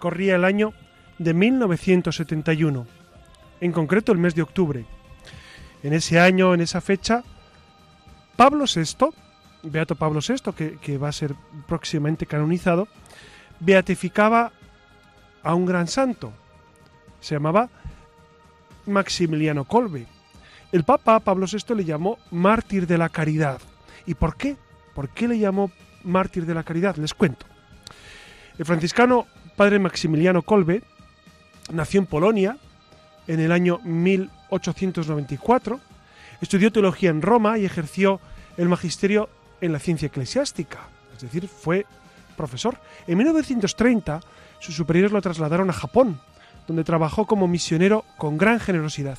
Corría el año de 1971, en concreto el mes de octubre. En ese año, en esa fecha, Pablo VI, Beato Pablo VI, que, va a ser próximamente canonizado, beatificaba a un gran santo. Se llamaba Maximiliano Colbe. El Papa Pablo VI le llamó mártir de la caridad. ¿Y por qué? ¿Por qué le llamó mártir de la caridad? Les cuento. El franciscano padre Maximiliano Kolbe nació en Polonia en el año 1894, estudió teología en Roma y ejerció el magisterio en la ciencia eclesiástica, es decir, fue profesor. En 1930 sus superiores lo trasladaron a Japón, donde trabajó como misionero con gran generosidad.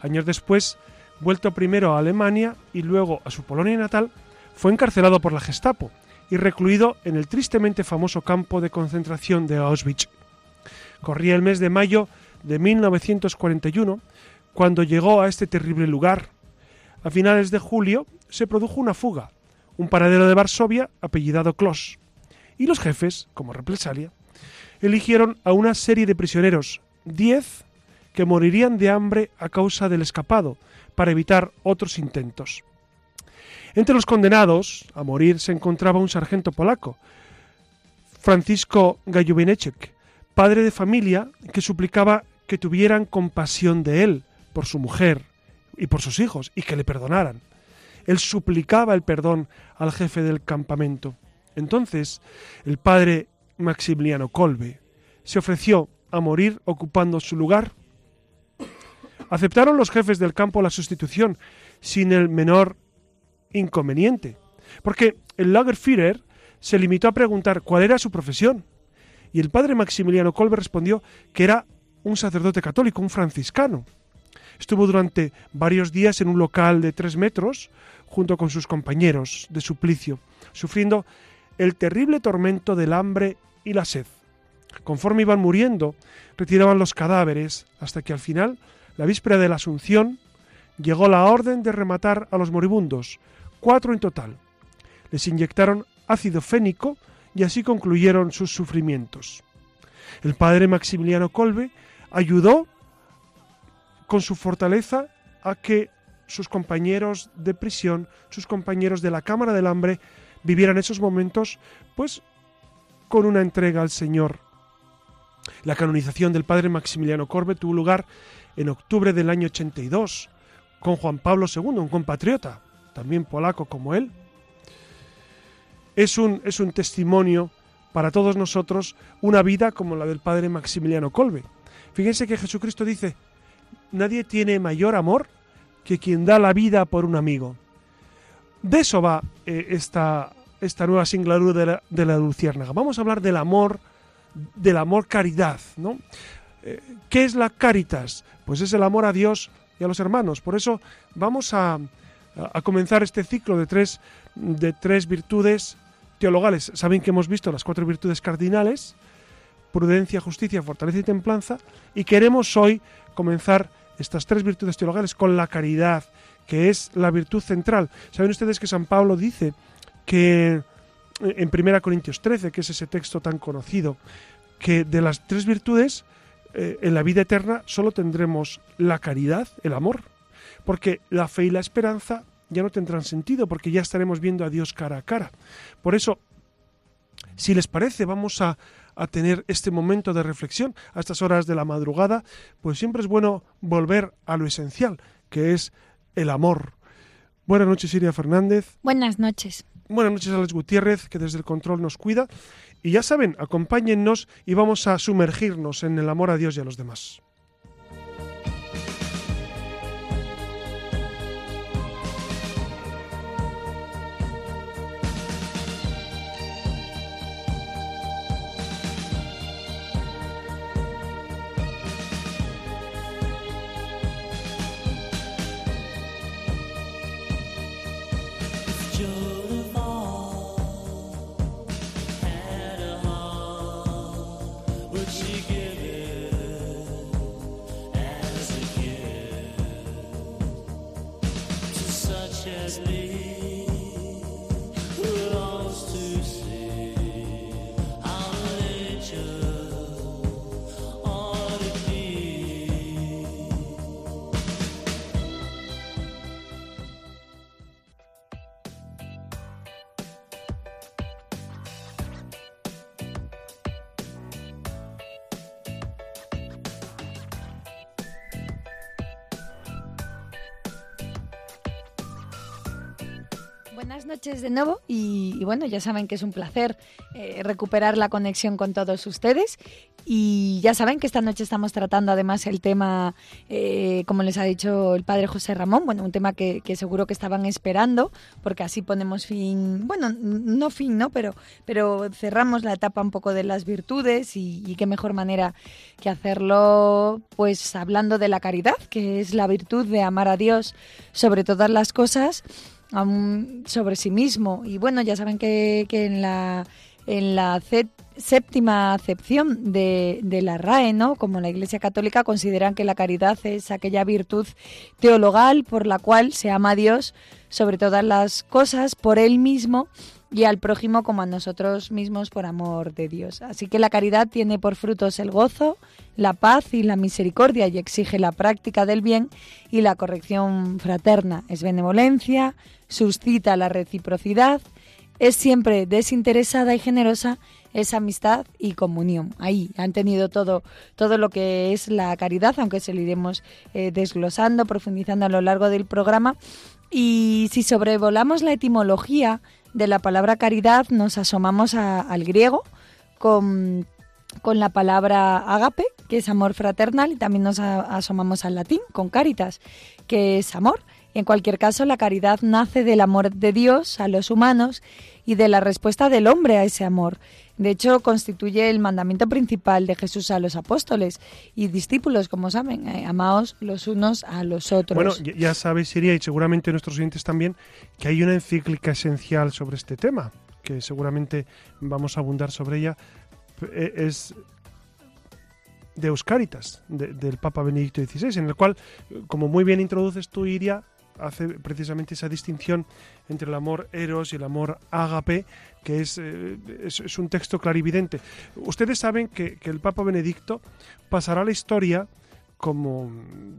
Años después, vuelto primero a Alemania y luego a su Polonia natal, fue encarcelado por la Gestapo y recluido en el tristemente famoso campo de concentración de Auschwitz. Corría el mes de mayo de 1941 cuando llegó a este terrible lugar. A finales de julio se produjo una fuga, un paradero de Varsovia apellidado Klos, y los jefes, como represalia, eligieron a una serie de prisioneros, diez, que morirían de hambre a causa del escapado, para evitar otros intentos. Entre los condenados a morir se encontraba un sargento polaco, Francisco Gajubineczek, padre de familia que suplicaba que tuvieran compasión de él, por su mujer y por sus hijos, y que le perdonaran. Él suplicaba el perdón al jefe del campamento. Entonces, el padre Maximiliano Kolbe se ofreció a morir ocupando su lugar. Aceptaron los jefes del campo la sustitución sin el menor inconveniente, porque el Lagerführer se limitó a preguntar cuál era su profesión, y el padre Maximiliano Kolbe respondió que era un sacerdote católico, un franciscano. Estuvo durante varios días en un local de tres metros junto con sus compañeros de suplicio, sufriendo el terrible tormento del hambre y la sed. Conforme iban muriendo, retiraban los cadáveres hasta que al final, la víspera de la Asunción, llegó la orden de rematar a los moribundos, cuatro en total. Les inyectaron ácido fénico y así concluyeron sus sufrimientos. El padre Maximiliano Colbe ayudó con su fortaleza a que sus compañeros de prisión, sus compañeros de la Cámara del Hambre, vivieran esos momentos, pues, con una entrega al Señor. La canonización del padre Maximiliano Colbe tuvo lugar en octubre del año 82, con Juan Pablo II, un compatriota, también polaco como él, es un, es un testimonio para todos nosotros una vida como la del padre Maximiliano Colbe. Fíjense que Jesucristo dice, nadie tiene mayor amor que quien da la vida por un amigo. De eso va eh, esta, esta nueva singladura de la, de la Luciérnaga. Vamos a hablar del amor, del amor caridad, ¿no? Eh, ¿Qué es la caritas? Pues es el amor a Dios y a los hermanos. Por eso vamos a, a comenzar este ciclo de tres, de tres virtudes teologales. Saben que hemos visto las cuatro virtudes cardinales, prudencia, justicia, fortaleza y templanza, y queremos hoy comenzar estas tres virtudes teologales con la caridad, que es la virtud central. Saben ustedes que San Pablo dice que en 1 Corintios 13, que es ese texto tan conocido, que de las tres virtudes eh, en la vida eterna solo tendremos la caridad, el amor, porque la fe y la esperanza ya no tendrán sentido porque ya estaremos viendo a Dios cara a cara. Por eso, si les parece, vamos a, a tener este momento de reflexión a estas horas de la madrugada, pues siempre es bueno volver a lo esencial, que es el amor. Buenas noches, Iria Fernández. Buenas noches. Buenas noches, Alex Gutiérrez, que desde el control nos cuida. Y ya saben, acompáñennos y vamos a sumergirnos en el amor a Dios y a los demás. Buenas noches de nuevo y, bueno, ya saben que es un placer eh, recuperar la conexión con todos ustedes y ya saben que esta noche estamos tratando además el tema, eh, como les ha dicho el padre José Ramón, bueno, un tema que, seguro que estaban esperando, porque así ponemos fin, bueno, no fin, ¿no? Pero, pero cerramos la etapa un poco de las virtudes y qué mejor manera que hacerlo, pues hablando de la caridad, que es la virtud de amar a Dios sobre todas las cosas sobre sí mismo. Y bueno, ya saben que, que en la, en la séptima acepción de, de, la RAE, ¿no? como la Iglesia Católica, consideran que la caridad es aquella virtud teologal por la cual se ama a Dios sobre todas las cosas, por Él mismo y al prójimo como a nosotros mismos por amor de Dios. Así que la caridad tiene por frutos el gozo, la paz y la misericordia y exige la práctica del bien y la corrección fraterna. Es benevolencia, suscita la reciprocidad, es siempre desinteresada y generosa, es amistad y comunión. Ahí han tenido todo, todo lo que es la caridad, aunque se lo iremos eh, desglosando, profundizando a lo largo del programa. Y si sobrevolamos la etimología de la palabra caridad, nos asomamos a, al griego con, con la palabra agape, que es amor fraternal, y también nos asomamos al latín con caritas, que es amor. En cualquier caso, la caridad nace del amor de Dios a los humanos y de la respuesta del hombre a ese amor. De hecho, constituye el mandamiento principal de Jesús a los apóstoles y discípulos, como saben, eh, amaos los unos a los otros. Bueno, ya sabéis, Siria, y seguramente nuestros oyentes también, que hay una encíclica esencial sobre este tema, que seguramente vamos a abundar sobre ella. Eh, es de Euscaritas, de, del Papa Benedicto XVI, en el cual, como muy bien introduces tú, Iria, hace precisamente esa distinción entre el amor eros y el amor ágape, que es, eh, es, un texto clarividente. Ustedes saben que, que, el Papa Benedicto pasará a la historia como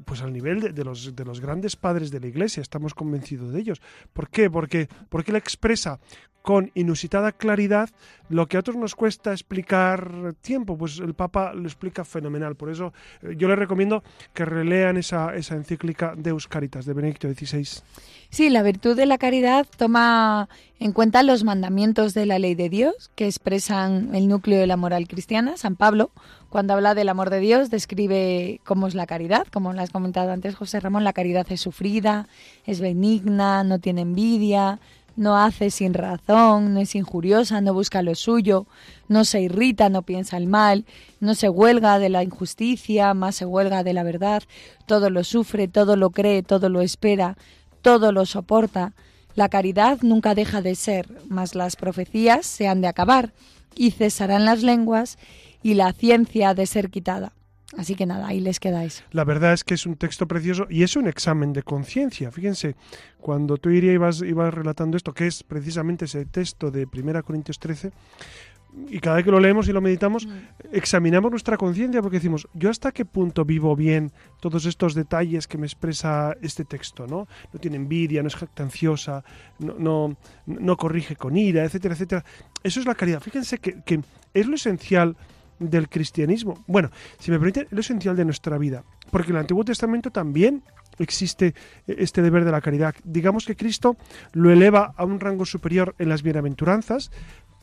pues al nivel de, de, los, de los grandes padres de la Iglesia, estamos convencidos de ellos. ¿Por qué? Porque, porque él expresa con inusitada claridad lo que a otros nos cuesta explicar tiempo, pues el Papa lo explica fenomenal. Por eso eh, yo les recomiendo que relean esa, esa encíclica Deus Caritas de Benedicto XVI. Sí, la virtud de la caridad toma en cuenta los mandamientos de la ley de Dios que expresan el núcleo de la moral cristiana. San Pablo, cuando habla del amor de Dios, describe cómo es la caridad, como lo has comentado antes José Ramón, la caridad es sufrida, es benigna, no tiene envidia, no hace sin razón, no es injuriosa, no busca lo suyo, no se irrita, no piensa el mal, no se huelga de la injusticia, más se huelga de la verdad, todo lo sufre, todo lo cree, todo lo espera, todo lo soporta. La caridad nunca deja de ser, mas las profecías se han de acabar, y cesarán las lenguas, y la ciencia de ser quitada. Así que nada, ahí les quedáis. La verdad es que es un texto precioso y es un examen de conciencia. Fíjense, cuando tú Iria ibas, ibas relatando esto, que es precisamente ese texto de 1 Corintios 13, y cada vez que lo leemos y lo meditamos, Mm. examinamos nuestra conciencia porque decimos, ¿yo hasta qué punto vivo bien todos estos detalles que me expresa este texto? No, no tiene envidia, no es jactanciosa, no, no, no corrige con ira, etcétera, etcétera. Eso es la caridad. Fíjense que, que es lo esencial del cristianismo. Bueno, si me permiten, lo esencial de nuestra vida. Porque en el Antiguo Testamento también existe este deber de la caridad. Digamos que Cristo lo eleva a un rango superior en las bienaventuranzas,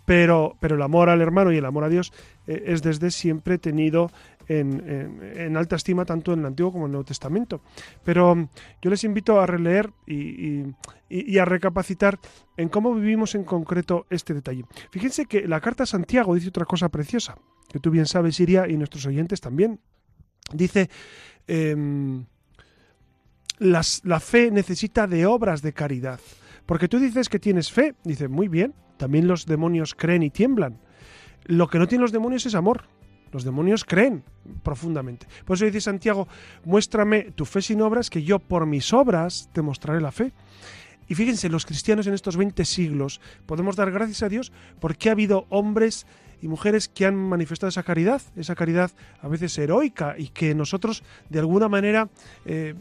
pero, pero el amor al hermano y el amor a Dios eh, es desde siempre tenido en, alta estima tanto en el Antiguo como en el Nuevo Testamento. Pero mm, yo les invito a releer y- y a recapacitar en cómo vivimos en concreto este detalle. Fíjense que la carta a Santiago dice otra cosa preciosa, que tú bien sabes, Iria, y nuestros oyentes también. Dice, em, las- la fe necesita de obras de caridad. Porque tú dices que tienes fe, dice, muy bien, también los demonios creen y tiemblan. Lo que no tienen los demonios es amor. Los demonios creen profundamente. Por eso dice Santiago, muéstrame tu fe sin obras, que yo por mis obras te mostraré la fe. Y fíjense, los cristianos en estos 20 siglos podemos dar gracias a Dios porque ha habido hombres y mujeres que han manifestado esa caridad, esa caridad a veces heroica y que nosotros de alguna manera eh,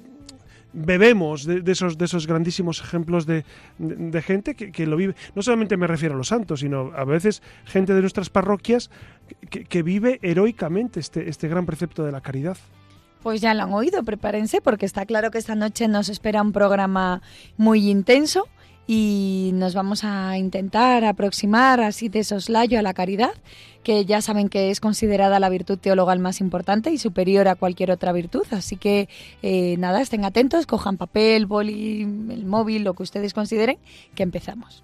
bebemos de, esos, de esos grandísimos ejemplos de, de- de gente que, que lo vive. No solamente me refiero a los santos, sino a veces gente de nuestras parroquias que, que vive heroicamente este, este gran precepto de la caridad. Pues ya lo han oído, prepárense porque está claro que esta noche nos espera un programa muy intenso y nos vamos a intentar aproximar así de soslayo a la caridad, que ya saben que es considerada la virtud teologal más importante y superior a cualquier otra virtud. Así que eh, nada, estén atentos, cojan papel, boli, el móvil, lo que ustedes consideren, que empezamos.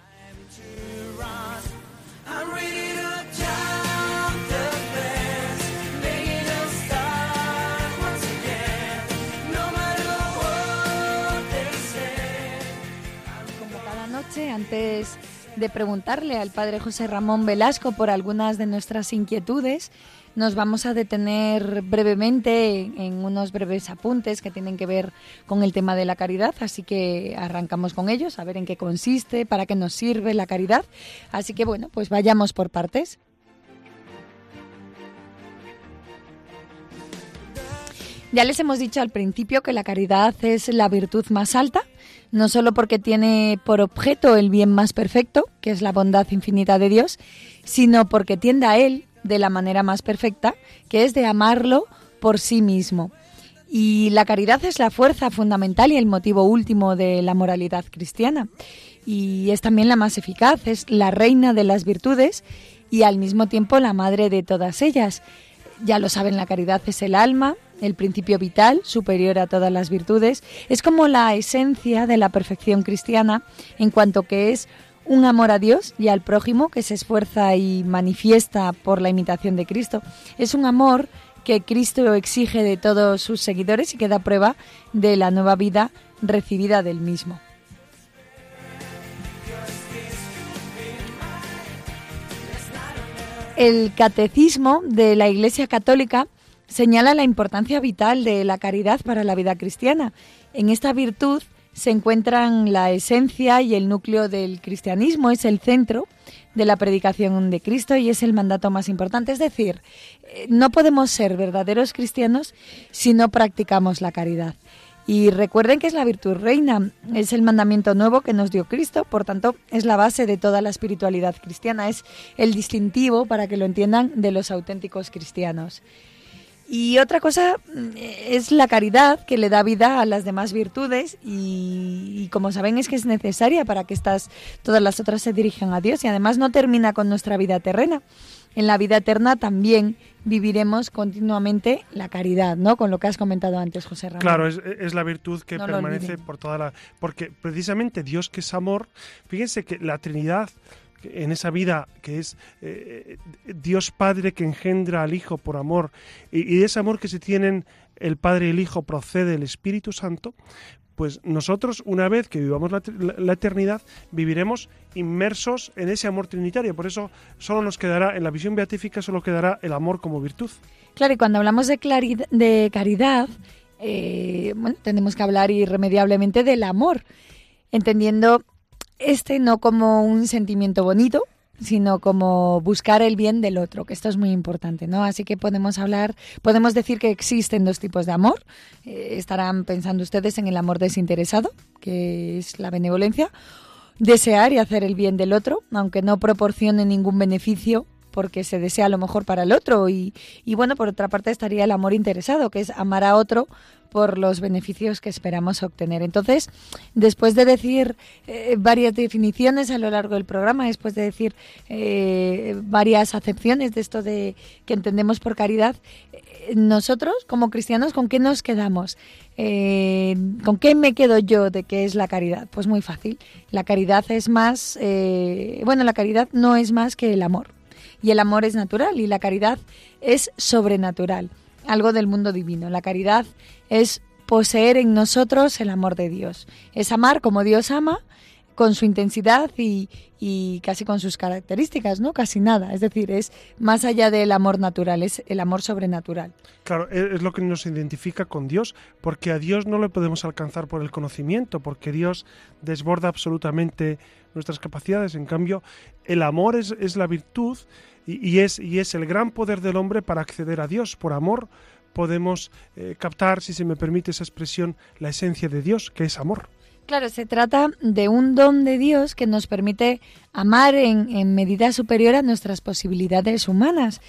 Antes de preguntarle al padre José Ramón Velasco por algunas de nuestras inquietudes, nos vamos a detener brevemente en unos breves apuntes que tienen que ver con el tema de la caridad, así que arrancamos con ellos, a ver en qué consiste, para qué nos sirve la caridad. Así que bueno, pues vayamos por partes. Ya les hemos dicho al principio que la caridad es la virtud más alta, no solo porque tiene por objeto el bien más perfecto, que es la bondad infinita de Dios, sino porque tiende a Él de la manera más perfecta, que es de amarlo por sí mismo. Y la caridad es la fuerza fundamental y el motivo último de la moralidad cristiana. Y es también la más eficaz, es la reina de las virtudes y al mismo tiempo la madre de todas ellas. Ya lo saben, la caridad es el alma, el principio vital, superior a todas las virtudes. Es como la esencia de la perfección cristiana en cuanto que es un amor a Dios y al prójimo que se esfuerza y manifiesta por la imitación de Cristo. Es un amor que Cristo exige de todos sus seguidores y que da prueba de la nueva vida recibida del mismo. El catecismo de la Iglesia Católica señala la importancia vital de la caridad para la vida cristiana. En esta virtud se encuentran la esencia y el núcleo del cristianismo, es el centro de la predicación de Cristo y es el mandato más importante. Es decir, eh, no podemos ser verdaderos cristianos si no practicamos la caridad. Y recuerden que es la virtud reina, es el mandamiento nuevo que nos dio Cristo, por tanto es la base de toda la espiritualidad cristiana, es el distintivo, para que lo entiendan, de los auténticos cristianos. Y otra cosa mm, es la caridad que le da vida a las demás virtudes y, y como saben es que es necesaria para que estas, todas las otras se dirijan a Dios y además no termina con nuestra vida terrena. en la vida eterna también viviremos continuamente la caridad, ¿no? Con lo que has comentado antes, José Ramón. Claro, es, es la virtud que No permanece por toda la... Porque precisamente Dios que es amor, fíjense que la Trinidad, en esa vida que es eh, Dios Padre que engendra al Hijo por amor, y, de ese amor que se tienen el Padre y el Hijo procede el Espíritu Santo, pues nosotros, una vez que vivamos la, eternidad, viviremos inmersos en ese amor trinitario. Por eso solo nos quedará, en la visión beatífica, solo quedará el amor como virtud. Claro, y cuando hablamos de, de caridad, eh, tenemos que hablar irremediablemente del amor, entendiendo este no como un sentimiento bonito, sino como buscar el bien del otro, que esto es muy importante, ¿no? Así que podemos hablar, podemos decir que existen dos tipos de amor. Eh, estarán pensando ustedes en el amor desinteresado, que es la benevolencia, desear y hacer el bien del otro, aunque no proporcione ningún beneficio porque se desea lo mejor para el otro y, y bueno, por otra parte estaría el amor interesado, que es amar a otro por los beneficios que esperamos obtener. Entonces, después de decir eh, varias definiciones a lo largo del programa, después de decir eh, varias acepciones de esto de que entendemos por caridad, eh, nosotros como cristianos, ¿con qué nos quedamos? ¿Con qué me quedo yo de qué es la caridad? Pues muy fácil. La caridad es más, bueno, la caridad no es más que el amor. Y el amor es natural y la caridad es sobrenatural, algo del mundo divino. La caridad es poseer en nosotros el amor de Dios. Es amar como Dios ama, con su intensidad y, y casi con sus características, ¿no? Casi nada. Es decir, es más allá del amor natural, es el amor sobrenatural. Claro, e- es lo que nos identifica con Dios, porque a Dios no le podemos alcanzar por el conocimiento, porque Dios desborda absolutamente nuestras capacidades. En cambio, el amor es, es la virtud y, es, y es el gran poder del hombre para acceder a Dios. Por amor podemos eh, captar, si se me permite esa expresión, la esencia de Dios, que es amor. Claro, se trata de un don de Dios que nos permite amar en, en medida superior a nuestras posibilidades humanas.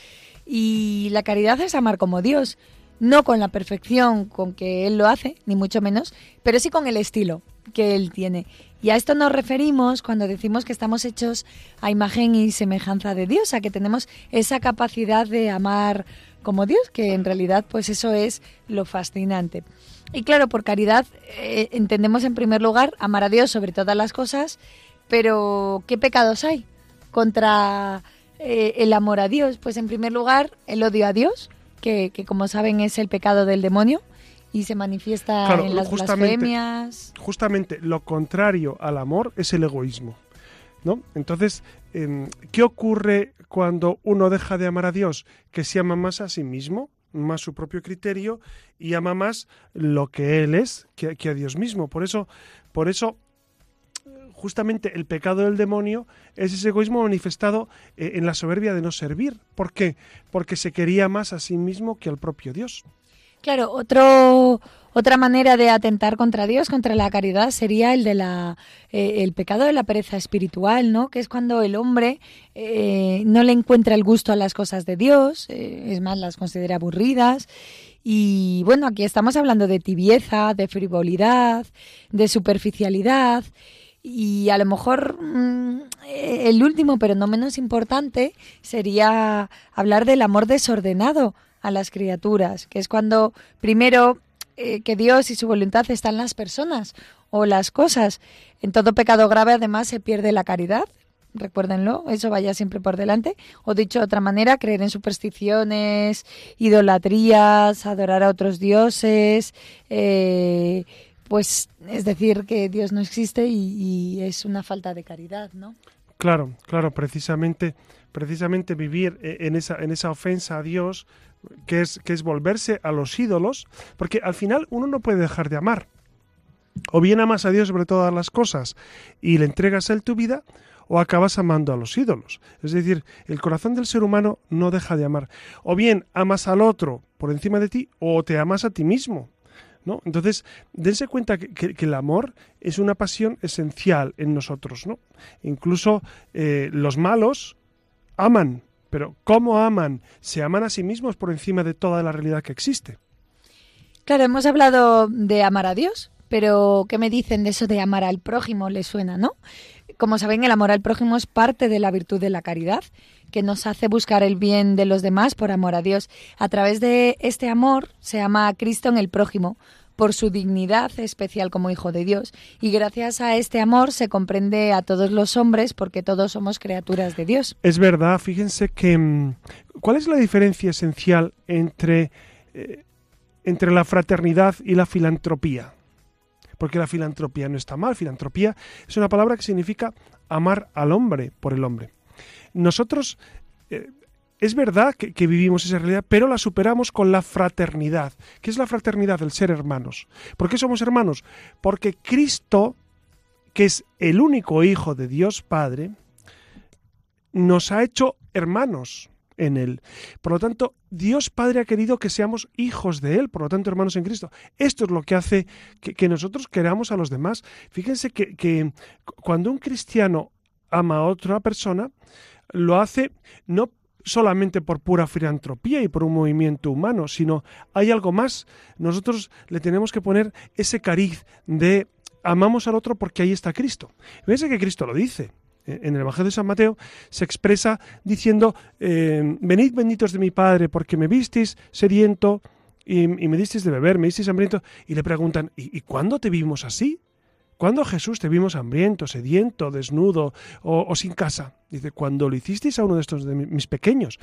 Y la caridad es amar como Dios, no con la perfección con que Él lo hace, ni mucho menos, pero sí con el estilo que Él tiene. Y a esto nos referimos cuando decimos que estamos hechos a imagen y semejanza de Dios, a que tenemos esa capacidad de amar como Dios, que en realidad pues eso es lo fascinante. Y claro, por caridad eh, entendemos en primer lugar amar a Dios sobre todas las cosas, pero ¿qué pecados hay contra eh, el amor a Dios? Pues en primer lugar el odio a Dios, que, que como saben es el pecado del demonio y se manifiesta Claro, en las justamente- blasfemias. Justamente lo contrario al amor es el egoísmo. ¿no? Entonces, em, ¿qué ocurre cuando uno deja de amar a Dios? Que se ama más a sí mismo, más su propio criterio y ama más lo que él es que, que a Dios mismo. Por eso, por eso, justamente el pecado del demonio es ese egoísmo manifestado eh, en la soberbia de no servir. ¿Por qué? Porque se quería más a sí mismo que al propio Dios. Claro, otro, otra manera de atentar contra Dios, contra la caridad, sería el de la eh, el pecado de la pereza espiritual, ¿no? Que es cuando el hombre eh, no le encuentra el gusto a las cosas de Dios, es más, las considera aburridas. Y bueno, aquí estamos hablando de tibieza, de frivolidad, de superficialidad. Y a lo mejor mm, eh, el último, pero no menos importante, sería hablar del amor desordenado a las criaturas, que es cuando primero eh, que Dios y su voluntad están las personas o las cosas. En todo pecado grave además se pierde la caridad, recuérdenlo, eso vaya siempre por delante. O dicho de otra manera, creer en supersticiones, idolatrías, adorar a otros dioses, eh, pues es decir que Dios no existe y, es una falta de caridad, ¿no? Claro, claro, precisamente, precisamente vivir eh, en esa, en esa ofensa a Dios, que es, que es volverse a los ídolos, porque al final uno no puede dejar de amar. O bien amas a Dios sobre todas las cosas y le entregas a Él tu vida, o acabas amando a los ídolos. Es decir, el corazón del ser humano no deja de amar. O bien amas al otro por encima de ti, o te amas a ti mismo. Entonces, dense cuenta que, el amor es una pasión esencial en nosotros, ¿no? Incluso eh, los malos aman, pero ¿cómo aman? Se aman a sí mismos por encima de toda la realidad que existe. Claro, hemos hablado de amar a Dios, pero ¿qué me dicen de eso de amar al prójimo? ¿Les suena, no? Como saben, el amor al prójimo es parte de la virtud de la caridad, que nos hace buscar el bien de los demás por amor a Dios. A través de este amor se ama a Cristo en el prójimo por su dignidad especial como hijo de Dios y gracias a este amor se comprende a todos los hombres porque todos somos criaturas de Dios. Es verdad, fíjense que mm, ¿cuál es la diferencia esencial entre eh, entre la fraternidad y la filantropía? Porque la filantropía no está mal, filantropía es una palabra que significa amar al hombre por el hombre. Nosotros eh, es verdad que, vivimos esa realidad, pero la superamos con la fraternidad. ¿Qué es la fraternidad? El ser hermanos. ¿Por qué somos hermanos? Porque Cristo, que es el único Hijo de Dios Padre, nos ha hecho hermanos en Él. Por lo tanto, Dios Padre ha querido que seamos hijos de Él, por lo tanto, hermanos en Cristo. Esto es lo que hace que, que nosotros queramos a los demás. Fíjense que, que cuando un cristiano ama a otra persona, lo hace no solamente por pura filantropía y por un movimiento humano, sino hay algo más. Nosotros le tenemos que poner ese cariz de amamos al otro porque ahí está Cristo. Fíjense que Cristo lo dice. En el Evangelio de San Mateo se expresa diciendo, eh, venid benditos de mi Padre porque me visteis sediento y, y, me disteis de beber, me disteis hambriento, y le preguntan, ¿y, y cuándo te vimos así? ¿Cuándo Jesús te vimos hambriento, sediento, desnudo o, sin casa? Dice, cuando lo hicisteis a uno de estos de mis pequeños.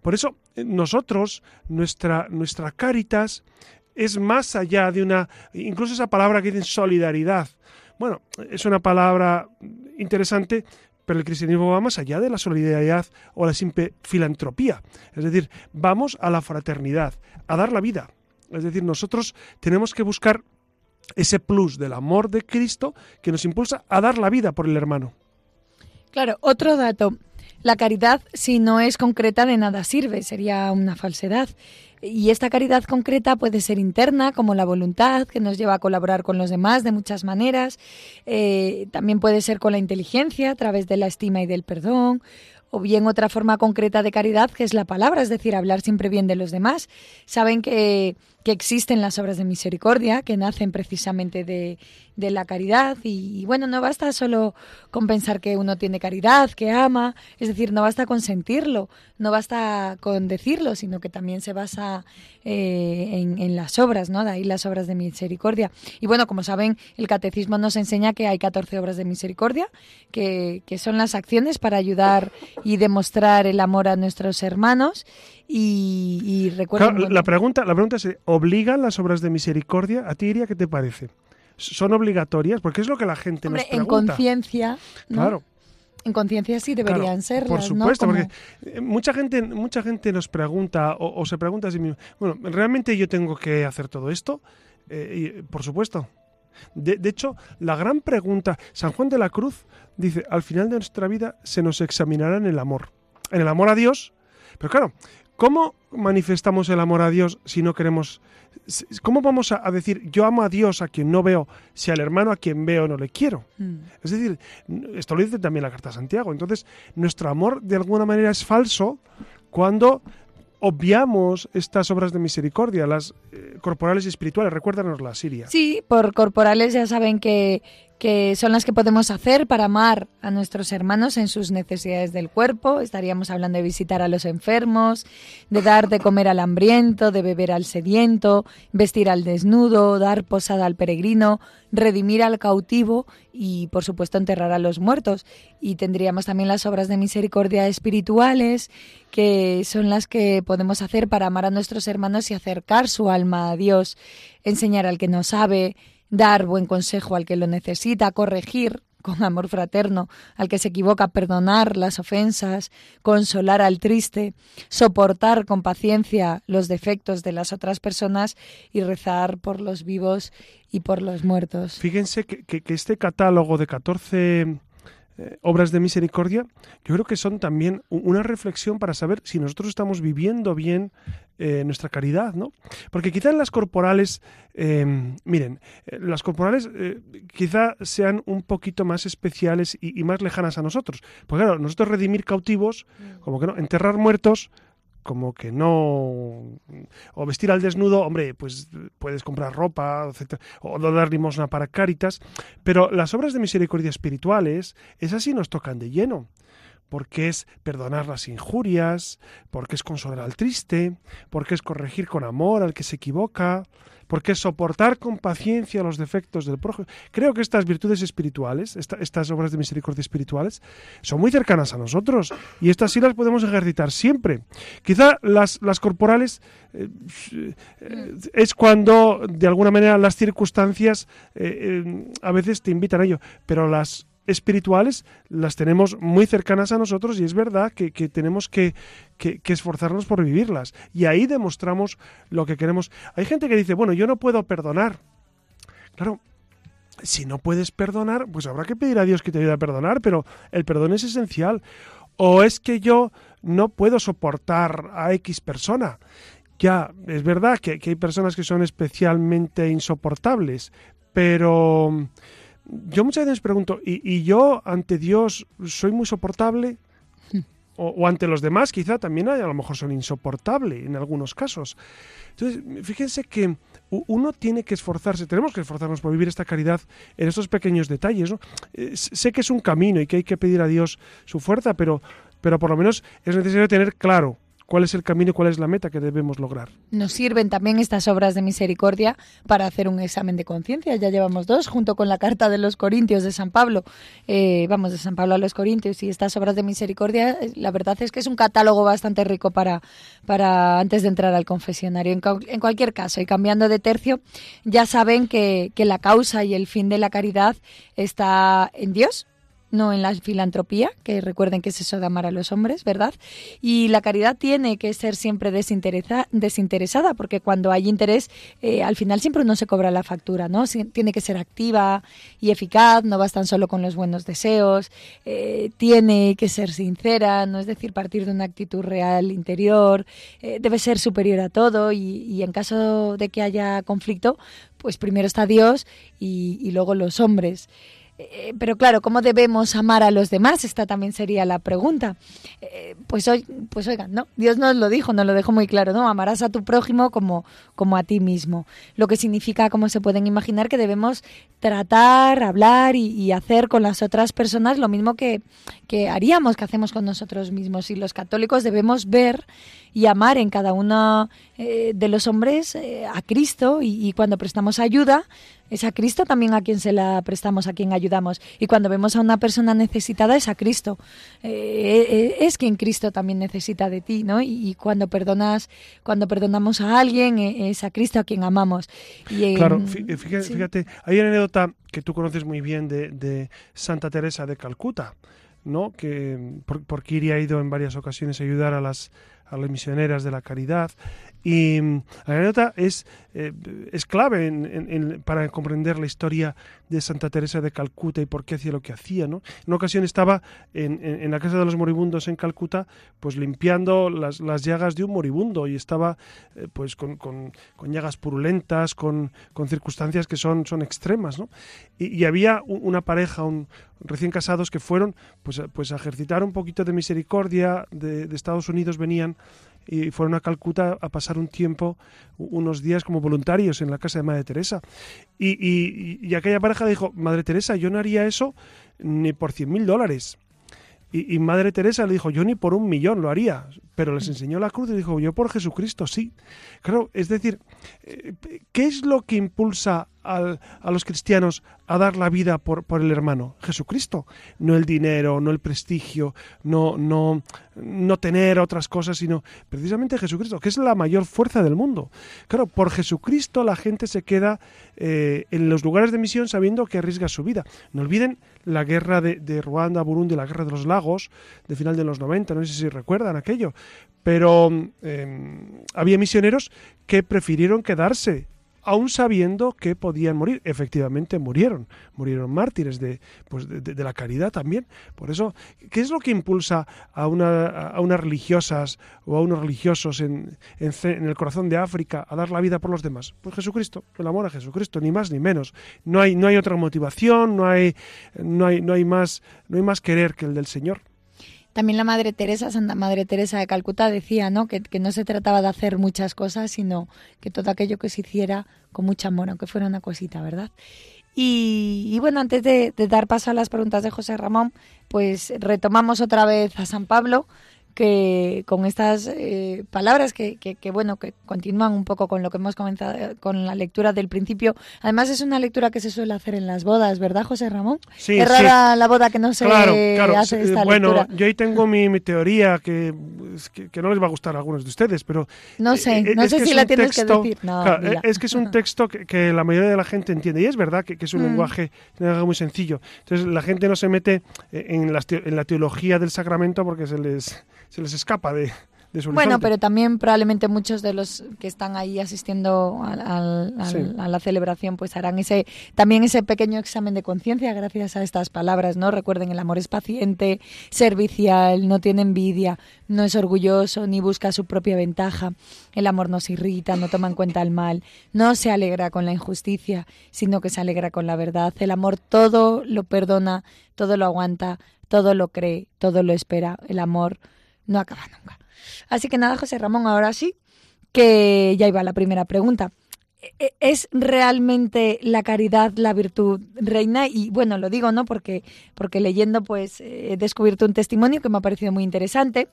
Por eso nosotros, nuestra, nuestra caritas es más allá de una, incluso esa palabra que dicen solidaridad. Bueno, es una palabra interesante, pero el cristianismo va más allá de la solidaridad o la simple filantropía. Es decir, vamos a la fraternidad, a dar la vida. Es decir, nosotros tenemos que buscar ese plus del amor de Cristo que nos impulsa a dar la vida por el hermano. Claro, otro dato. La caridad, si no es concreta, de nada sirve, sería una falsedad. Y esta caridad concreta puede ser interna, como la voluntad, que nos lleva a colaborar con los demás de muchas maneras. Eh, también puede ser con la inteligencia, a través de la estima y del perdón. O bien otra forma concreta de caridad, que es la palabra, es decir, hablar siempre bien de los demás. Saben que, que existen las obras de misericordia, que nacen precisamente de, de la caridad. Y, bueno, no basta solo con pensar que uno tiene caridad, que ama, es decir, no basta con sentirlo, no basta con decirlo, sino que también se basa eh, en, en, las obras, ¿no? De ahí las obras de misericordia. Y bueno, como saben, el catecismo nos enseña que hay 14 obras de misericordia, que, que son las acciones para ayudar y demostrar el amor a nuestros hermanos. Y, y recuerden. Claro, la, pregunta, la pregunta es: ¿obligan las obras de misericordia? ¿A ti, Iria, qué te parece? ¿Son obligatorias? Porque es lo que la gente Hombre, nos pregunta. En conciencia. ¿no? Claro. En conciencia sí deberían claro, ser. Por supuesto, porque mucha gente, mucha gente nos pregunta o, o, se pregunta a sí mismo, bueno, ¿realmente yo tengo que hacer todo esto? Eh, y, por supuesto. De, de, hecho, la gran pregunta, San Juan de la Cruz dice, al final de nuestra vida se nos examinará en el amor. En el amor a Dios. Pero claro, ¿cómo manifestamos el amor a Dios si no queremos... ¿Cómo vamos a, decir yo amo a Dios a quien no veo si al hermano a quien veo no le quiero? Mm. Es decir, esto lo dice también la carta de Santiago. Entonces, nuestro amor de alguna manera es falso cuando obviamos estas obras de misericordia, las eh, corporales y espirituales. Recuérdanos la Siria. Sí, por corporales ya saben que, que son las que podemos hacer para amar a nuestros hermanos en sus necesidades del cuerpo. Estaríamos hablando de visitar a los enfermos, de dar de comer al hambriento, de beber al sediento, vestir al desnudo, dar posada al peregrino, redimir al cautivo y, por supuesto, enterrar a los muertos. Y tendríamos también las obras de misericordia espirituales, que son las que podemos hacer para amar a nuestros hermanos y acercar su alma a Dios, enseñar al que no sabe, dar buen consejo al que lo necesita, corregir con amor fraterno al que se equivoca, perdonar las ofensas, consolar al triste, soportar con paciencia los defectos de las otras personas y rezar por los vivos y por los muertos. Fíjense que, que, este catálogo de 14 eh, obras de misericordia, yo creo que son también una reflexión para saber si nosotros estamos viviendo bien eh, nuestra caridad, ¿no? Porque quizá en las corporales, eh, miren, las corporales quizá sean un poquito más especiales y, y, más lejanas a nosotros. Porque claro, nosotros redimir cautivos, como que no, enterrar muertos, como que no o vestir al desnudo, hombre, pues puedes comprar ropa, etc. o dar limosna para Cáritas, pero las obras de misericordia espirituales, esas sí nos tocan de lleno. porque es perdonar las injurias, porque es consolar al triste, porque es corregir con amor al que se equivoca, porque soportar con paciencia los defectos del prójimo. Creo que estas virtudes espirituales, estas obras de misericordia espirituales, son muy cercanas a nosotros y estas sí las podemos ejercitar siempre. Quizá las, corporales eh, eh, es cuando, de alguna manera, las circunstancias eh, a veces te invitan a ello, pero las espirituales las tenemos muy cercanas a nosotros y es verdad que, tenemos que, esforzarnos por vivirlas. Y ahí demostramos lo que queremos. Hay gente que dice, bueno, yo no puedo perdonar. Claro, si no puedes perdonar, pues habrá que pedir a Dios que te ayude a perdonar, pero el perdón es esencial. O es que yo no puedo soportar a X persona. Ya, es verdad que hay personas que son especialmente insoportables, pero yo muchas veces pregunto, ¿y, yo ante Dios soy muy soportable? O, ante los demás quizá también hay, a lo mejor son insoportables en algunos casos. Entonces, fíjense que uno tiene que esforzarse, tenemos que esforzarnos por vivir esta caridad en estos pequeños detalles. ¿no? Eh, sé que es un camino y que hay que pedir a Dios su fuerza, pero, pero por lo menos es necesario tener claro cuál es el camino y cuál es la meta que debemos lograr. Nos sirven también estas obras de misericordia para hacer un examen de conciencia. Ya llevamos dos, junto con la carta de los Corintios de San Pablo. Eh, vamos, de San Pablo a los Corintios y estas obras de misericordia, eh, la verdad es que es un catálogo bastante rico para, para antes de entrar al confesionario. En, en cualquier caso, y cambiando de tercio, ya saben que, que la causa y el fin de la caridad está en Dios no en la filantropía, que recuerden que es eso de amar a los hombres, ¿verdad? Y la caridad tiene que ser siempre desinteresada, porque cuando hay interés, eh, al final siempre uno se cobra la factura, ¿no? Tiene que ser activa y eficaz, no bastan solo con los buenos deseos, eh, tiene que ser sincera, no es decir, partir de una actitud real interior, eh, debe ser superior a todo y, en caso de que haya conflicto, pues primero está Dios y luego los hombres. Eh, pero claro, ¿cómo debemos amar a los demás? Esta también sería la pregunta. Eh, pues, hoy, pues oigan, no, Dios nos lo dijo, nos lo dejó muy claro, ¿no? Amarás a tu prójimo como, como a ti mismo. Lo que significa, como se pueden imaginar, que debemos tratar, hablar y, hacer con las otras personas lo mismo que, que haríamos, que hacemos con nosotros mismos. Y los católicos debemos ver y amar en cada uno eh, de los hombres a Cristo y, y cuando prestamos ayuda, es a Cristo también a quien se la prestamos, a quien ayudamos. Y cuando vemos a una persona necesitada es a Cristo. Eh, eh, es quien Cristo también necesita de ti, ¿no? Y, cuando perdonas, cuando perdonamos a alguien eh, es a Cristo a quien amamos. claro, fíjate, hay una anécdota que tú conoces muy bien de, Santa Teresa de Calcuta, ¿no? Que por, porque iría ha ido en varias ocasiones a ayudar a las a las misioneras de la caridad y mm, la anécdota es, eh, es clave para comprender la historia de Santa Teresa de Calcuta y por qué hacía lo que hacía. ¿no? En una ocasión estaba en, la casa de los moribundos en Calcuta, pues limpiando las, llagas de un moribundo y estaba eh, pues con, llagas purulentas, con, circunstancias que son, son extremas. ¿no? Y, había una pareja, un, recién casados, que fueron pues, pues a ejercitar un poquito de misericordia de Estados Unidos, venían y fueron a Calcuta a pasar un tiempo, unos días como voluntarios en la casa de Madre Teresa. Y, y, aquella pareja dijo, Madre Teresa, yo no haría eso ni por cien mil dólares. Y, Madre Teresa le dijo, yo ni por un millón lo haría, pero les enseñó la cruz y dijo, yo por Jesucristo sí. Claro, es decir, eh, ¿qué es lo que impulsa a los cristianos a dar la vida por, por, el hermano? Jesucristo. No el dinero, no el prestigio, no, no, no tener otras cosas, sino precisamente Jesucristo, que es la mayor fuerza del mundo. Claro, por Jesucristo la gente se queda eh, en los lugares de misión sabiendo que arriesga su vida. No olviden la guerra de, de Ruanda, Burundi, la guerra de los lagos, de final de los 90, no sé si recuerdan aquello, pero em, había misioneros que prefirieron quedarse aún sabiendo que podían morir. Efectivamente murieron, murieron mártires de, pues de, la caridad también. Por eso, ¿qué es lo que impulsa a, una, a unas religiosas o a unos religiosos en, en, el corazón de África a dar la vida por los demás? Pues Jesucristo, el amor a Jesucristo, ni más ni menos. No hay, no hay otra motivación, no hay, no hay, no hay, más, no hay más querer que el del Señor. También la Madre Teresa, Santa Madre Teresa de Calcuta, decía ¿no? Que, que no se trataba de hacer muchas cosas, sino que todo aquello que se hiciera con mucho amor, aunque fuera una cosita, ¿verdad? Y, bueno, antes de dar paso a las preguntas de José Ramón, pues retomamos otra vez a San Pablo, que con estas eh, palabras que, que, que, bueno que continúan un poco con lo que hemos comenzado eh, con la lectura del principio además es una lectura que se suele hacer en las bodas verdad José Ramón Sí, es rara sí. la boda que no se Claro, claro. hace sí, esta bueno, lectura yo ahí tengo mi, mi teoría que, que, que no les va a gustar a algunos de ustedes, pero... no sé eh, no es sé si la tienes texto- que decir no claro, dila. es que es un texto que, la mayoría de la gente entiende y es verdad que, es un Mm. lenguaje, muy sencillo. Entonces la gente no se mete eh, en, las en la teología del sacramento porque se les, se les escapa de, de su Bueno, pero también probablemente muchos de los que están ahí asistiendo al- al- al- Sí. a la celebración pues harán ese también ese pequeño examen de conciencia gracias a estas palabras, ¿no? Recuerden, el amor es paciente, servicial, no tiene envidia, no es orgulloso ni busca su propia ventaja. El amor no se irrita, no toma en cuenta el mal, no se alegra con la injusticia, sino que se alegra con la verdad. El amor todo lo perdona, todo lo aguanta, todo lo cree, todo lo espera. El amor no acaba nunca. Así que nada, José Ramón, ahora sí, que ya iba la primera pregunta. ¿E- ¿Es realmente la caridad la virtud reina? Y bueno, lo digo, ¿no? Porque, porque leyendo, pues eh, he descubierto un testimonio que me ha parecido muy interesante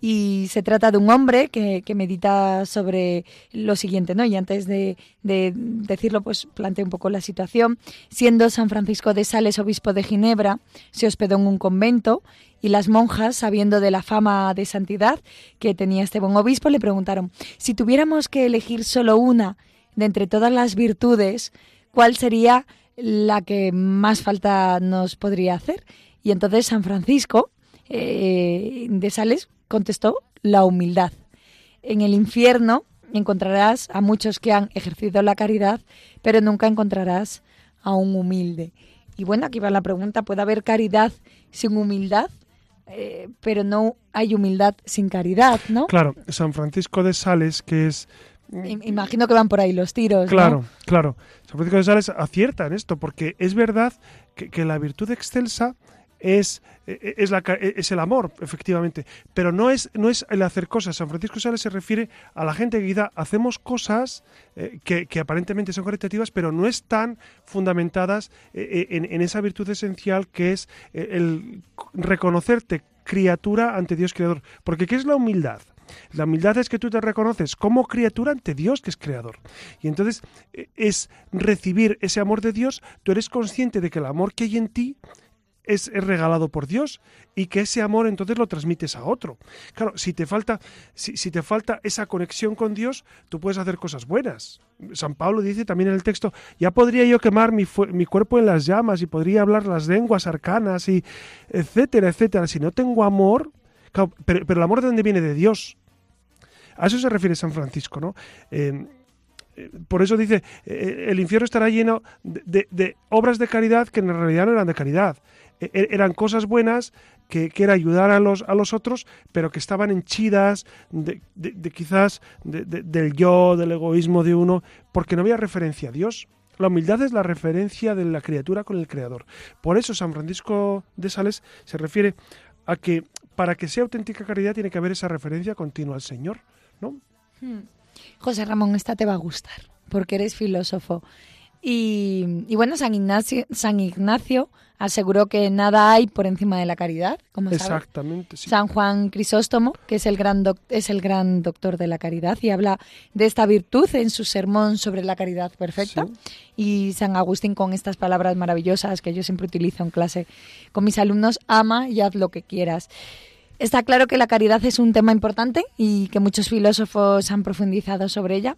y se trata de un hombre que, que medita sobre lo siguiente, ¿no? Y antes de, de decirlo, pues planteé un poco la situación. Siendo San Francisco de Sales obispo de Ginebra, se hospedó en un convento y las monjas, sabiendo de la fama de santidad que tenía este buen obispo, le preguntaron, si tuviéramos que elegir solo una de entre todas las virtudes, ¿cuál sería la que más falta nos podría hacer? Y entonces San Francisco eh, de Sales contestó la humildad. En el infierno encontrarás a muchos que han ejercido la caridad, pero nunca encontrarás a un humilde. Y bueno, aquí va la pregunta, ¿puede haber caridad sin humildad? Eh, pero no hay humildad sin caridad, ¿no? Claro, San Francisco de Sales, que es Imagino que van por ahí los tiros. ¿no? Claro, claro. San Francisco de Sales acierta en esto, porque es verdad que, que la virtud excelsa es, eh, es, la ca- es el amor, efectivamente, pero no es, no es el hacer cosas. San Francisco de Sales se refiere a la gente que quizá hacemos cosas eh, que, que aparentemente son caritativas, pero no están fundamentadas eh, en, en esa virtud esencial que es eh, el reconocerte criatura ante Dios creador. Porque ¿qué es la humildad? La humildad es que tú te reconoces como criatura ante Dios que es creador. Y entonces eh, es recibir ese amor de Dios, tú eres consciente de que el amor que hay en ti es, regalado por Dios y que ese amor entonces lo transmites a otro. Claro, si te falta, si, si te falta esa conexión con Dios, tú puedes hacer cosas buenas. San Pablo dice también en el texto, ya podría yo quemar mi, mi cuerpo en las llamas y podría hablar las lenguas arcanas y etcétera, etcétera. Si no tengo amor, pero, el amor de dónde viene de Dios. A eso se refiere San Francisco, ¿no? Eh, eh, por eso dice, eh, el infierno estará lleno de, obras de caridad que en realidad no eran de caridad. E- e- eran cosas buenas que, que era ayudar a los, a los otros, pero que estaban henchidas de, de- quizás de- de- del yo, del egoísmo de uno, porque no había referencia a Dios. La humildad es la referencia de la criatura con el Creador. Por eso San Francisco de Sales se refiere a que para que sea auténtica caridad tiene que haber esa referencia continua al Señor, ¿no? Hmm. José Ramón, esta te va a gustar, porque eres filósofo. Y, y bueno, San Ignacio, San Ignacio aseguró que nada hay por encima de la caridad, como. Exactamente, sí. San Juan Crisóstomo, que es el, gran doc- es el gran doctor de la caridad y habla de esta virtud en su sermón sobre la caridad perfecta. Y San Agustín con estas palabras maravillosas que yo siempre utilizo en clase con mis alumnos, ama y haz lo que quieras. Está claro que la caridad es un tema importante y que muchos filósofos han profundizado sobre ella.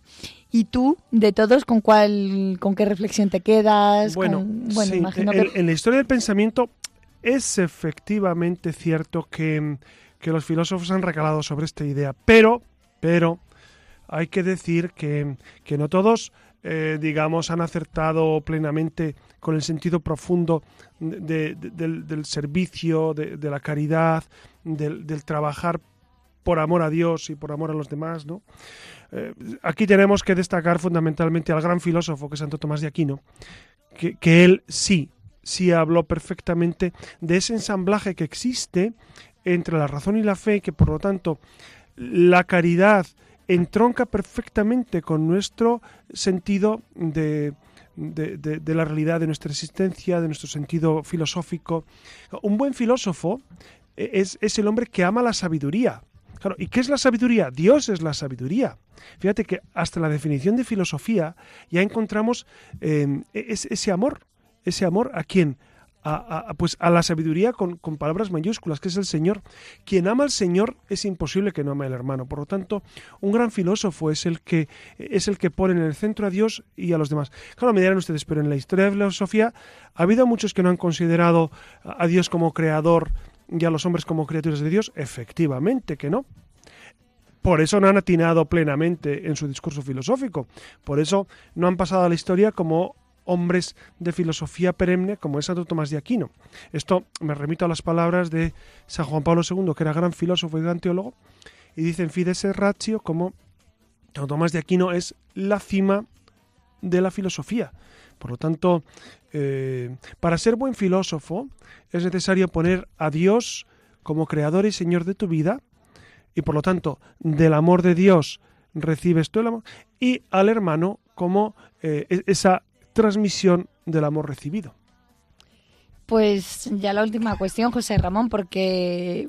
¿Y tú, de todos, con cuál, con qué reflexión te quedas? Bueno, Con- bueno, sí, imagino en, que en la historia del pensamiento es efectivamente cierto que, que los filósofos han recalado sobre esta idea, pero, pero hay que decir que, que no todos, eh, digamos, han acertado plenamente con el sentido profundo de- de- del, del servicio, de, de la caridad, del, del trabajar por amor a Dios y por amor a los demás, ¿no? Eh, aquí tenemos que destacar fundamentalmente al gran filósofo que es Santo Tomás de Aquino, que, él sí, sí habló perfectamente de ese ensamblaje que existe entre la razón y la fe, que por lo tanto la caridad entronca perfectamente con nuestro sentido de, de, de- de la realidad de nuestra existencia, de nuestro sentido filosófico. Un buen filósofo eh, es, es el hombre que ama la sabiduría. Claro, ¿y qué es la sabiduría? Dios es la sabiduría. Fíjate que hasta la definición de filosofía ya encontramos eh, es- ese amor, ese amor a quién? A, pues a la sabiduría con, con palabras mayúsculas, que es el Señor. Quien ama al Señor es imposible que no ame al hermano. Por lo tanto, un gran filósofo es el que es el que pone en el centro a Dios y a los demás. Claro, me dirán ustedes, pero en la historia de la filosofía ha habido muchos que no han considerado a Dios como creador y a los hombres como criaturas de Dios. Efectivamente que no. Por eso no han atinado plenamente en su discurso filosófico. Por eso no han pasado a la historia como hombres de filosofía perenne como es Santo Tomás de Aquino. Esto me remito a las palabras de San Juan Pablo II, que era gran filósofo y gran teólogo, y dice en Fides Ratio como Tomás de Aquino es la cima de la filosofía. Por lo tanto, eh, para ser buen filósofo es necesario poner a Dios como creador y señor de tu vida, y por lo tanto, del amor de Dios recibes tú el amor, y al hermano como eh, e- esa transmisión del amor recibido. Pues ya la última cuestión, José Ramón, porque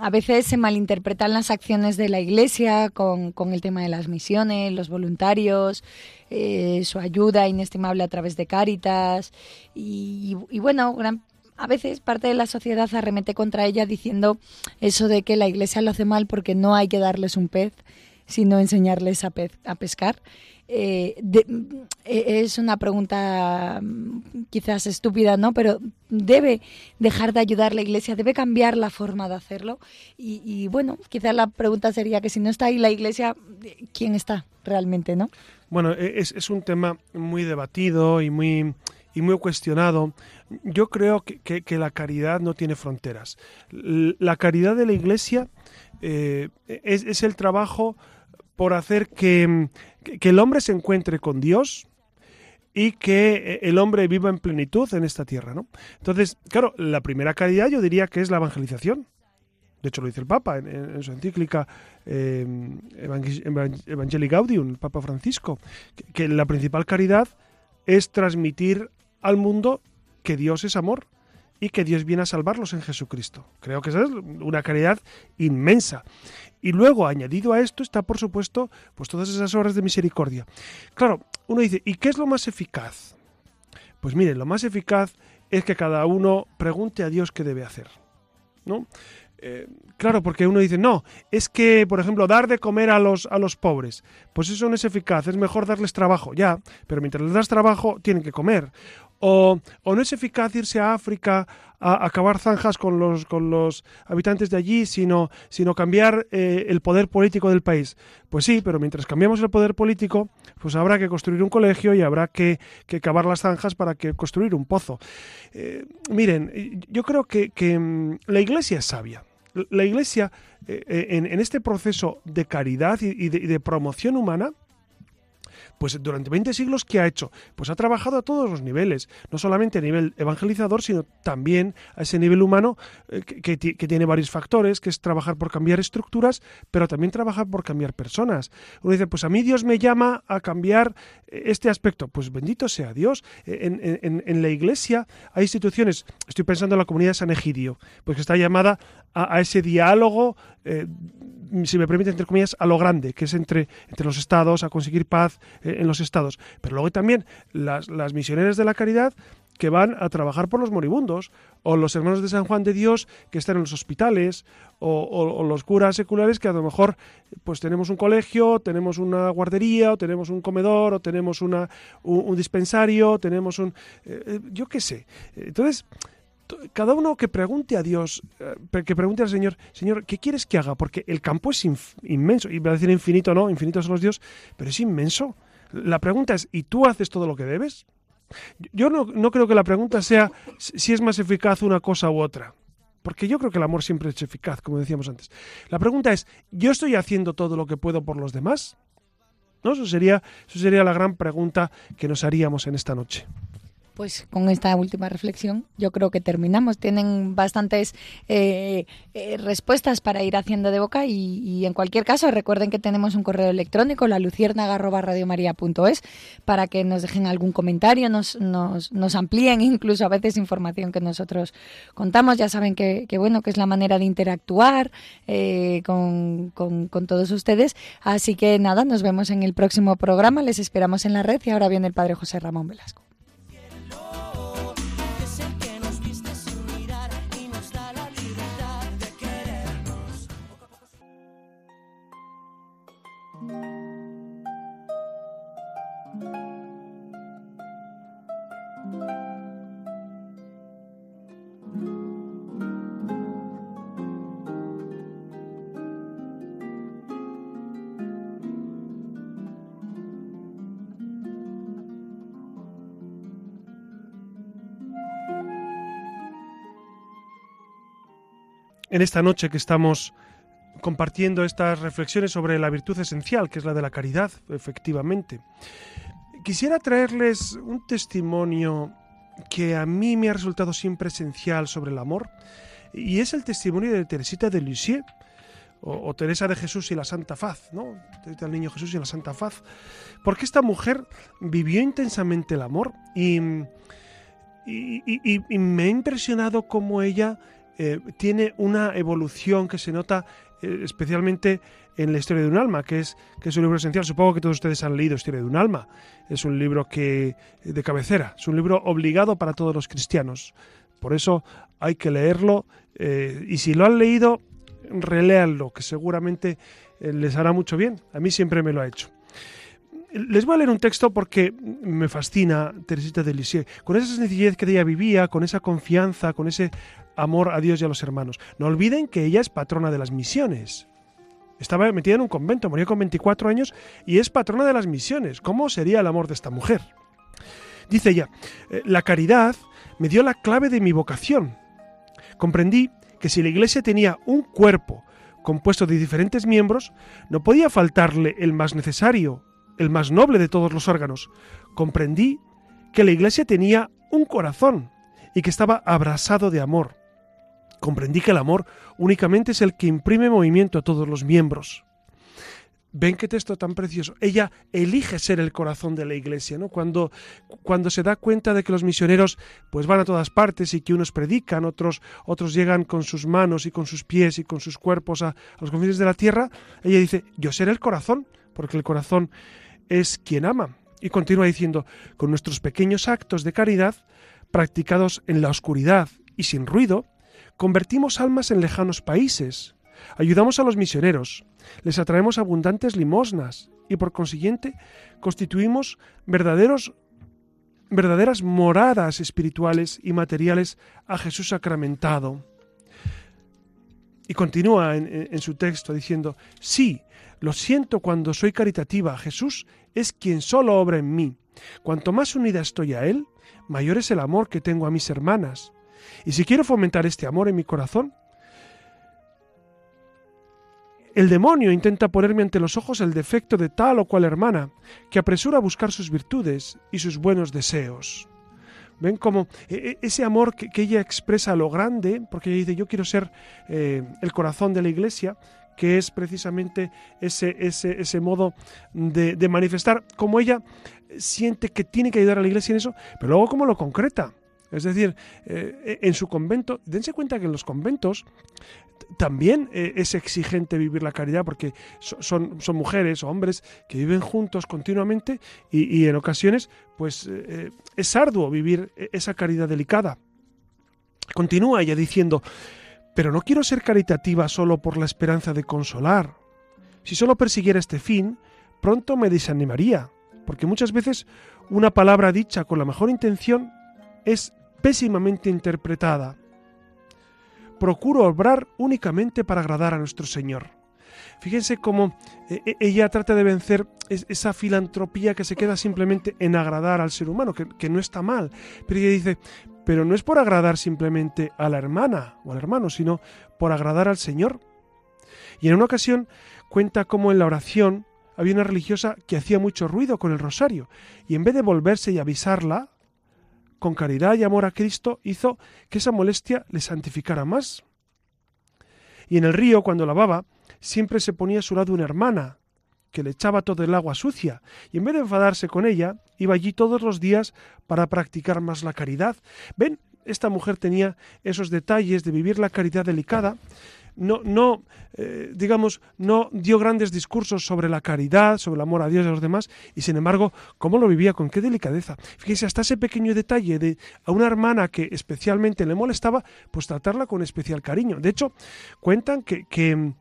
a veces se malinterpretan las acciones de la Iglesia con, con el tema de las misiones, los voluntarios, eh, su ayuda inestimable a través de Cáritas y, bueno, gran- a veces parte de la sociedad arremete contra ella diciendo eso de que la Iglesia lo hace mal porque no hay que darles un pez, sino enseñarles a, pez- a pescar. Eh, eh, es una pregunta mm, quizás estúpida, ¿no? Pero debe dejar de ayudar la Iglesia, debe cambiar la forma de hacerlo. Y, bueno, quizás la pregunta sería que si no está ahí la Iglesia, ¿quién está realmente, no? Bueno, e- es, es un tema muy debatido y muy, y muy cuestionado. Yo creo que, que- la caridad no tiene fronteras. La caridad de la Iglesia eh, es, es el trabajo por hacer que, que- el hombre se encuentre con Dios y que eh, el hombre viva en plenitud en esta tierra, ¿no? Entonces, claro, la primera caridad yo diría que es la evangelización. De hecho, lo dice el Papa en, su encíclica eh, Evangel- Evang- Evangelii Gaudium, el Papa Francisco, que la principal caridad es transmitir al mundo que Dios es amor y que Dios viene a salvarlos en Jesucristo. Creo que esa es una caridad inmensa. Y luego, añadido a esto, está, por supuesto, pues todas esas obras de misericordia. Claro, uno dice, ¿y qué es lo más eficaz? Pues mire, lo más eficaz es que cada uno pregunte a Dios qué debe hacer. ¿No? Eh, claro, porque uno dice, no, es que, por ejemplo, dar de comer a los, a los pobres, pues eso no es eficaz, es mejor darles trabajo, ya, pero mientras les das trabajo, tienen que comer. O, no es eficaz irse a África a, a cavar zanjas con los, con los habitantes de allí, sino, sino cambiar eh, el poder político del país. Pues sí, pero mientras cambiamos el poder político, pues habrá que construir un colegio y habrá que, que cavar las zanjas para que construir un pozo. Eh, miren, yo creo que, que, mm, la Iglesia es sabia. La Iglesia, eh, en, en este proceso de caridad de, y de promoción humana, pues durante 20 siglos, ¿qué ha hecho? Pues ha trabajado a todos los niveles, no solamente a nivel evangelizador, sino también a ese nivel humano eh, que, que ti- que tiene varios factores, que es trabajar por cambiar estructuras, pero también trabajar por cambiar personas. Uno dice, pues a mí Dios me llama a cambiar eh, este aspecto. Pues bendito sea Dios. Eh, En, en- la iglesia hay instituciones, estoy pensando en la comunidad de San Egidio, pues que está llamada a, ese diálogo, si me permite, entre comillas, a lo grande, que es entre, entre los estados, a conseguir paz eh, en los estados. Pero luego hay también las, las misioneras de la caridad que van a trabajar por los moribundos, o los hermanos de San Juan de Dios que están en los hospitales, o, los curas seculares que a lo mejor pues tenemos un colegio, tenemos una guardería, o tenemos un comedor, o tenemos una, un, dispensario, tenemos un... eh, eh, yo qué sé. Entonces, to- cada uno que pregunte a Dios, eh, que pregunte al Señor, Señor, ¿qué quieres que haga? Porque el campo es inmenso, y voy a decir infinito, no, infinitos son los Dios, pero es inmenso. La pregunta es, ¿y tú haces todo lo que debes? Yo no, no creo que la pregunta sea si es más eficaz una cosa u otra. Porque yo creo que el amor siempre es eficaz, como decíamos antes. La pregunta es, ¿yo estoy haciendo todo lo que puedo por los demás? ¿No? Eso sería, eso sería la gran pregunta que nos haríamos en esta noche. Pues con esta última reflexión yo creo que terminamos. Tienen bastantes eh, eh, respuestas para ir haciendo de boca y, en cualquier caso recuerden que tenemos un correo electrónico, la luciérnaga.radiomaría.es para que nos dejen algún comentario, nos, nos, nos, amplíen incluso a veces información que nosotros contamos. Ya saben que, bueno, que es la manera de interactuar eh, con todos ustedes. Así que nada, nos vemos en el próximo programa. Les esperamos en la red y ahora viene el Padre José Ramón Velasco. En esta noche que estamos compartiendo estas reflexiones sobre la virtud esencial, que es la de la caridad, efectivamente. Quisiera traerles un testimonio que a mí me ha resultado siempre esencial sobre el amor, y es el testimonio de Teresita de Lisieux, o, Teresa de Jesús y la Santa Faz, ¿no? Teresa del Niño Jesús y la Santa Faz. Porque esta mujer vivió intensamente el amor y, y, me ha impresionado cómo ella eh, tiene una evolución que se nota especialmente en la historia de un alma, que es, que es un libro esencial. Supongo que todos ustedes han leído Historia de un alma. Es un libro que de cabecera, es un libro obligado para todos los cristianos. Por eso hay que leerlo eh, y si lo han leído, reléanlo, que seguramente eh, les hará mucho bien. A mí siempre me lo ha hecho. Les voy a leer un texto porque me fascina Teresita de Lisieux, con esa sencillez que ella vivía, con esa confianza, con ese amor a Dios y a los hermanos. No olviden que ella es patrona de las misiones. Estaba metida en un convento, murió con 24 años y es patrona de las misiones. ¿Cómo sería el amor de esta mujer? Dice ella, la caridad me dio la clave de mi vocación. Comprendí que si la iglesia tenía un cuerpo compuesto de diferentes miembros, no podía faltarle el más necesario, el más noble de todos los órganos. Comprendí que la iglesia tenía un corazón y que estaba abrasado de amor. Comprendí que el amor únicamente es el que imprime movimiento a todos los miembros. ¿Ven qué texto tan precioso? Ella elige ser el corazón de la iglesia, ¿no? Cuando, cuando se da cuenta de que los misioneros pues van a todas partes y que unos predican, otros, otros llegan con sus manos y con sus pies y con sus cuerpos a, a los confines de la tierra, ella dice, yo seré el corazón, porque el corazón es quien ama. Y continúa diciendo, con nuestros pequeños actos de caridad, practicados en la oscuridad y sin ruido, convertimos almas en lejanos países, ayudamos a los misioneros, les atraemos abundantes limosnas y por consiguiente constituimos verdaderos verdaderas moradas espirituales y materiales a Jesús sacramentado. Y continúa en, en, su texto diciendo, sí, lo siento cuando soy caritativa, Jesús es quien solo obra en mí. Cuanto más unida estoy a Él, mayor es el amor que tengo a mis hermanas. Y si quiero fomentar este amor en mi corazón, el demonio intenta ponerme ante los ojos el defecto de tal o cual hermana, que apresura a buscar sus virtudes y sus buenos deseos. Ven como ese amor que, ella expresa a lo grande, porque ella dice yo quiero ser eh, el corazón de la iglesia, que es precisamente ese, ese, ese modo de, de, manifestar como ella siente que tiene que ayudar a la iglesia en eso, pero luego cómo lo concreta. Es decir, eh, en su convento, dense cuenta que en los conventos también eh, es exigente vivir la caridad porque son, son mujeres o hombres que viven juntos continuamente y, en ocasiones pues eh, es arduo vivir esa caridad delicada. Continúa ella diciendo, pero no quiero ser caritativa solo por la esperanza de consolar. Si solo persiguiera este fin, pronto me desanimaría, porque muchas veces una palabra dicha con la mejor intención es pésimamente interpretada. Procuro obrar únicamente para agradar a nuestro Señor. Fíjense cómo ella trata de vencer esa filantropía que se queda simplemente en agradar al ser humano, que, que, no está mal. Pero ella dice, pero no es por agradar simplemente a la hermana o al hermano, sino por agradar al Señor. Y en una ocasión cuenta cómo en la oración había una religiosa que hacía mucho ruido con el rosario, y en vez de volverse y avisarla, con caridad y amor a Cristo, hizo que esa molestia le santificara más. Y en el río, cuando lavaba, siempre se ponía a su lado una hermana, que le echaba todo el agua sucia, y en vez de enfadarse con ella, iba allí todos los días para practicar más la caridad. Ven, esta mujer tenía esos detalles de vivir la caridad delicada, no, no eh, digamos, no dio grandes discursos sobre la caridad, sobre el amor a Dios y a los demás, y sin embargo, cómo lo vivía, con qué delicadeza. Fíjese, hasta ese pequeño detalle de a una hermana que especialmente le molestaba, pues tratarla con especial cariño. De hecho, cuentan que, que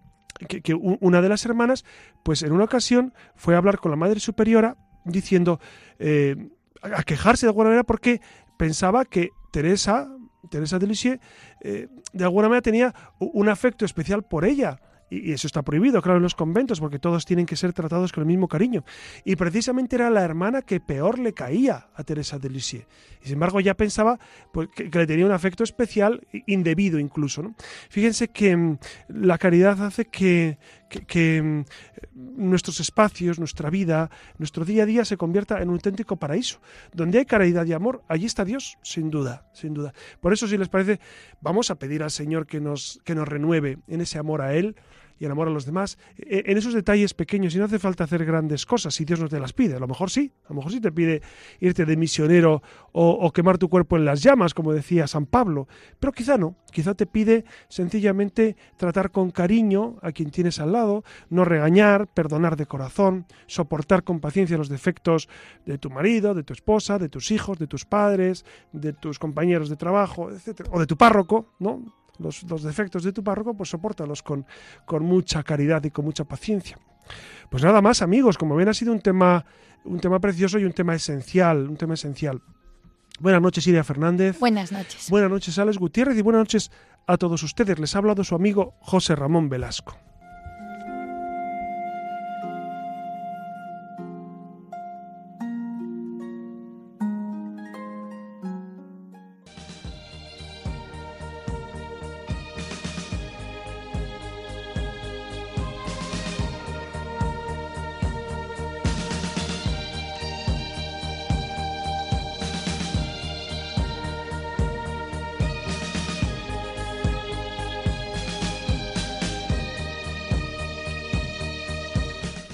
que, una de las hermanas, pues en una ocasión fue a hablar con la Madre Superiora diciendo, eh, a quejarse de alguna manera porque pensaba que Teresa, Teresa de Lisieux, eh, de alguna manera tenía un afecto especial por ella. Y eso está prohibido, claro, en los conventos, porque todos tienen que ser tratados con el mismo cariño. Y precisamente era la hermana que peor le caía a Teresa de Lisieux. Y sin embargo ya pensaba pues, que, le tenía un afecto especial, indebido incluso. Fíjense que mm, la caridad hace que, que, mm, nuestros espacios, nuestra vida, nuestro día a día se convierta en un auténtico paraíso. Donde hay caridad y amor, allí está Dios, sin duda, sin duda. Por eso, si les parece, vamos a pedir al Señor que nos, que nos renueve en ese amor a Él y el amor a los demás, e, en esos detalles pequeños, y no hace falta hacer grandes cosas si Dios no te las pide. A lo mejor sí, a lo mejor sí te pide irte de misionero o, o quemar tu cuerpo en las llamas, como decía San Pablo, pero quizá no, quizá te pide sencillamente tratar con cariño a quien tienes al lado, no regañar, perdonar de corazón, soportar con paciencia los defectos de tu marido, de tu esposa, de tus hijos, de tus padres, de tus compañeros de trabajo, etcétera, o de tu párroco, ¿no? Los, defectos de tu párroco, pues sopórtalos con, con mucha caridad y con mucha paciencia. Pues nada más, amigos, como ven ha sido un tema, un tema precioso y un tema esencial, un tema esencial. Buenas noches, Iria Fernández. Buenas noches. Buenas noches, Alex Gutiérrez, y buenas noches a todos ustedes. Les ha hablado su amigo José Ramón Velasco.